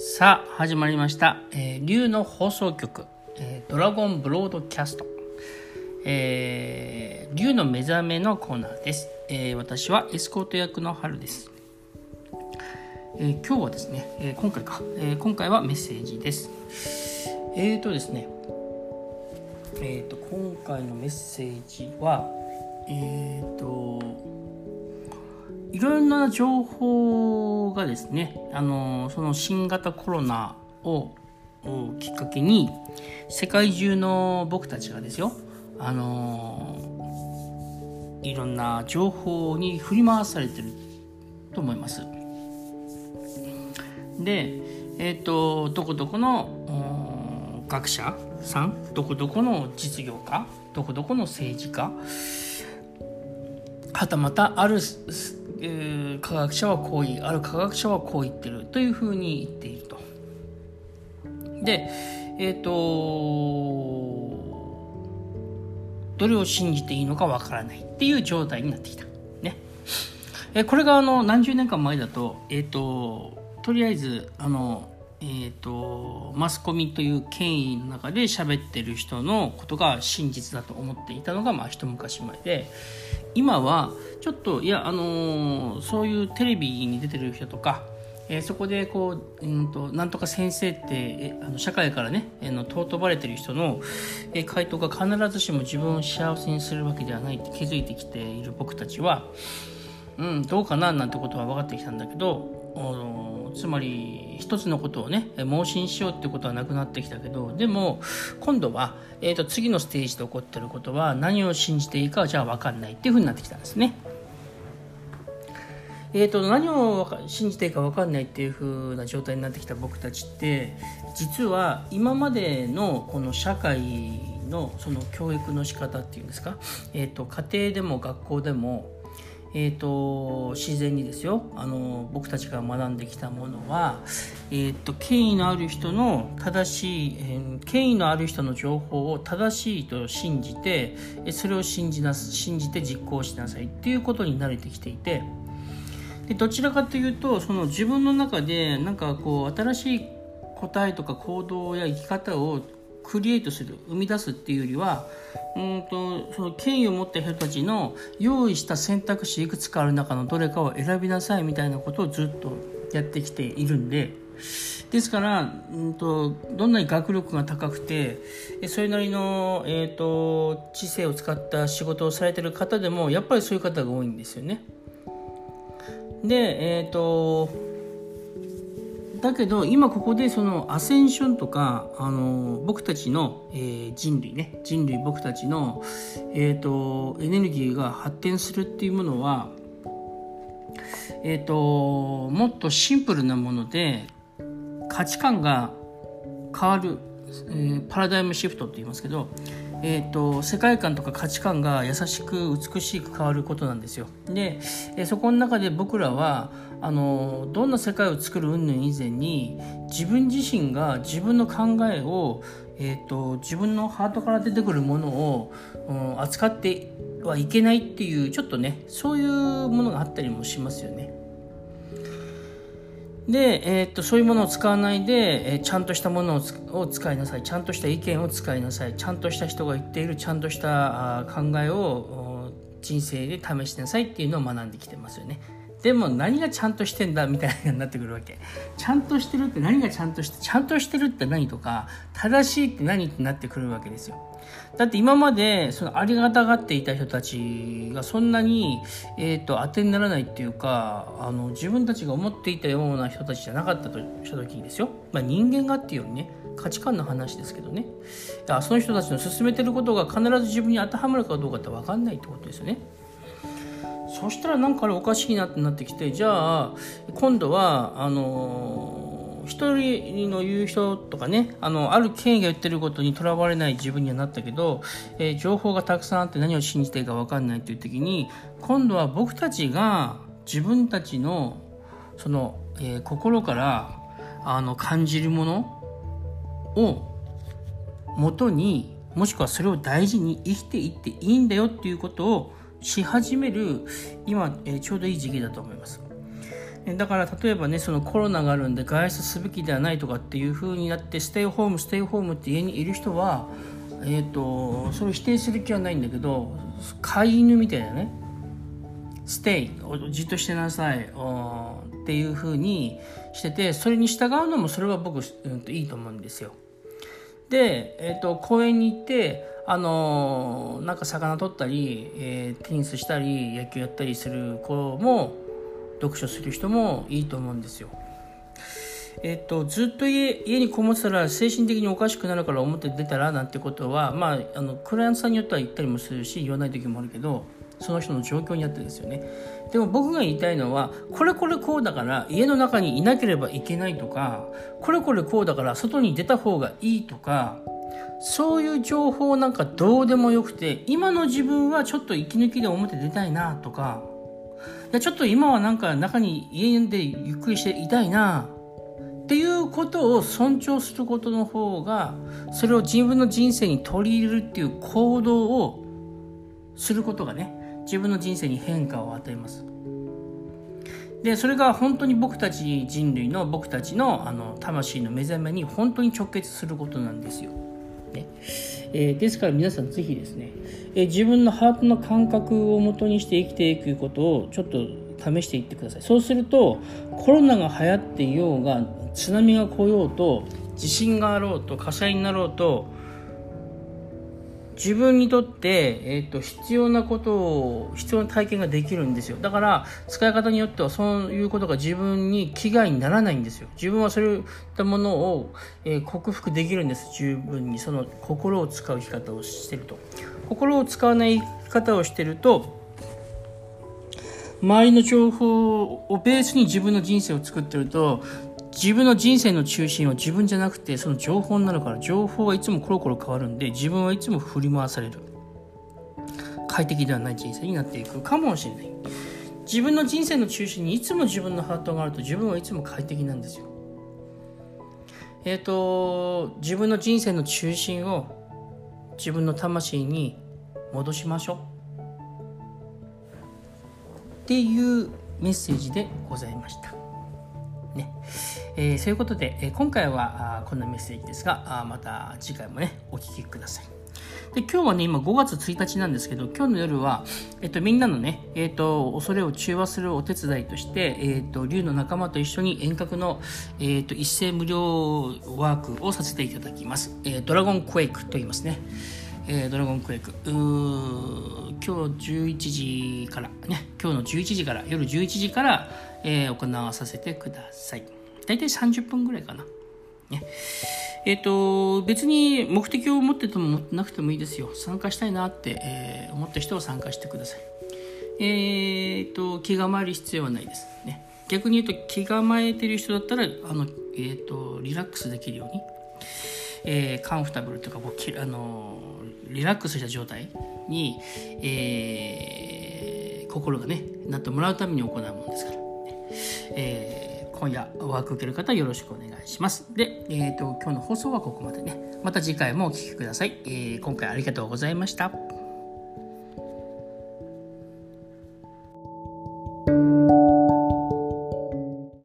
さあ始まりました、えー、竜の放送局、えードラゴンブロードキャスト、えー、竜の目覚めのコーナーです、えー私はエスコート役の春です、えー今日はですね、えー今回か、えー今回はメッセージです。えーとですねえーと今回のメッセージはえーといろんな情報がですね、あのその新型コロナをきっかけに世界中の僕たちがですよ、あのいろんな情報に振り回されてると思います。で、えっ、とどこどこの学者さんどこどこの実業家どこどこの政治家はたまたあるえー科学者はこう言いある科学者はこう言ってるというふうに言っていると。でえっ、とどれを信じていいのかわからないっていう状態になってきた。ね。えこれがあの何十年間前だと,、えー、ととりあえずあの、えー、とマスコミという権威の中で喋ってる人のことが真実だと思っていたのが、まあ、一昔前で今はちょっといやあのーそういうテレビに出てる人とか、えーそこでこう、うん、となんとか先生ってえあの社会からねあの尊ばれてる人の、え回答が必ずしも自分を幸せにするわけではないって気づいてきている僕たちは、うん、どうかななんてことは分かってきたんだけどつまり一つのことをね盲信しようってことはなくなってきたけどでも今度は、えー、と次のステージで起こってることは何を信じていいかじゃあ分かんないっていうふうになってきたんですね。えー、と何を信じていいか分かんないっていう風な状態になってきた僕たちって実は今までのこの社会のその教育の仕方っていうんですか、えー、と家庭でも学校でも、えー、と自然にですよあの僕たちが学んできたものは、えー、と権威のある人の正しい、えー権威のある人の情報を正しいと信じてそれを信じな信じて実行しなさいっていうことに慣れてきていて。でどちらかというとその自分の中でなんかこう新しい答えとか行動や生き方をクリエイトする生み出すっていうよりはうんとその権威を持った人たちの用意した選択肢いくつかある中のどれかを選びなさいみたいなことをずっとやってきているんでですから、うんと、どんなに学力が高くてそれなりの、えー、と知性を使った仕事をされてる方でもやっぱりそういう方が多いんですよね。でえっ、とだけど今ここでそのアセンションとかあの僕たちの、えー人類ね人類僕たちの、えー、とエネルギーが発展するっていうものはえー、ともっとシンプルなもので価値観が変わる、えーパラダイムシフトって言いますけど、えー、と世界観とか価値観が優しく美しく変わることなんですよ。で、えーそこの中で僕らはあのどんな世界を作る云々以前に自分自身が自分の考えを、えー、と自分のハートから出てくるものを、うん扱ってはいけないっていうちょっとねそういうものがあったりもしますよね。で、えーっとそういうものを使わないで、えーちゃんとしたものを使いなさい。ちゃんとした意見を使いなさい。ちゃんとした人が言っているちゃんとしたあ考えを人生で試しなさいっていうのを学んできてますよね。でも何がちゃんとしてんだみたいになってくるわけ。ちゃんとしてるって何がちゃんとしてちゃんとしてるって何とか正しいって何ってなってくるわけですよ。だって今までそのありがたがっていた人たちがそんなに、えー、と当てにならないっていうかあの自分たちが思っていたような人たちじゃなかったとした時にですよ、まあ、人間がっていうよりね価値観の話ですけどね。その人たちの進めてることが必ず自分に当てはまるかどうかって分かんないってことですよね。そしたらなんかあれおかしいなってなってきてじゃあ今度はあのー一人の言う人とかねあのある権威が言ってることにとらわれない自分にはなったけど、えー情報がたくさんあって何を信じていいか分かんないっていう時に今度は僕たちが自分たちのその、えー心からあの感じるものを元にもしくはそれを大事に生きていっていいんだよっていうことをし始める今、えちょうどいい時期だと思います。だから例えばねそのコロナがあるんで外出すべきではないとかっていう風になってステイホームステイホームって家にいる人はえーと、それを否定する気はないんだけど飼い犬みたいなねステイじっとしてなさいっていう風にしててそれに従うのもそれは僕、うん、いいと思うんですよ。で、えーと、公園に行ってあのー、なんか魚取ったり、えー、テニスしたり野球やったりする子も読書する人もいいと思うんですよ。えっと、ずっと家家にこもってたら精神的におかしくなるから表出たらなんてことは、まあ、あのクライアントさんによっては言ったりもするし言わない時もあるけどその人の状況にあってですよね。でも僕が言いたいのはこれこれこうだから家の中にいなければいけないとかこれこれこうだから外に出た方がいいとかそういう情報なんかどうでもよくて今の自分はちょっと息抜きで表出たいなとかいやちょっと今はなんか中に家でゆっくりしていたいなっていうことを尊重することの方がそれを自分の人生に取り入れるっていう行動をすることがね自分の人生に変化を与えます。でそれが本当に僕たち人類の僕たちのあの魂の目覚めに本当に直結することなんですよ、ね。えー、ですから皆さんぜひですね、えー、自分のハートの感覚をもとにして生きていくことをちょっと試していってください。そうするとコロナが流行っていようが津波が来ようと地震があろうと火災になろうと自分にとって、えーと、必要なことを必要な体験ができるんですよ。だから使い方によってはそういうことが自分に危害にならないんですよ。自分はそういったものを、えー、克服できるんです。十分にその心を使う生き方をしてると。心を使わない生き方をしてると周りの情報をベースに自分の人生を作ってると自分の人生の中心は自分じゃなくてその情報になるから情報はいつもコロコロ変わるんで自分はいつも振り回される。快適ではない人生になっていく。かもしれない。自分の人生の中心にいつも自分のハートがあると自分はいつも快適なんですよ。えっ、ー、と自分の人生の中心を自分の魂に戻しましょう。っていうメッセージでございました。ねえー、そういうことで、えー、今回はあこんなメッセージですがあまた次回もねお聞きください。で今日はね、今5月1日なんですけど、今日の夜は、えっと、みんなのね、えっと、恐れを中和するお手伝いとして、えっと、竜の仲間と一緒に遠隔の、えっと、一斉無料ワークをさせていただきます。えー、ドラゴンクエイクと言いますね。えー、ドラゴンクエイク。今日11時から、ね、今日の11時から、夜11時から、えー、行わさせてください。大体30分ぐらいかな。ね。えっ、ー、と、別に目的を持っててもなくてもいいですよ。参加したいなって、えー、思った人は参加してください。えっ、ー、と、気構える必要はないです。ね。逆に言うと、気構えてる人だったら、あの、えっ、と、リラックスできるように、えー、カンフタブルとかこう、あの、リラックスした状態に、えー、心がね、なってもらうために行うものですから。えー今夜ワーク受ける方よろしくお願いします。で、えーと、今日の放送はここまでね。また次回もお聴きください。え、今回ありがとうございました。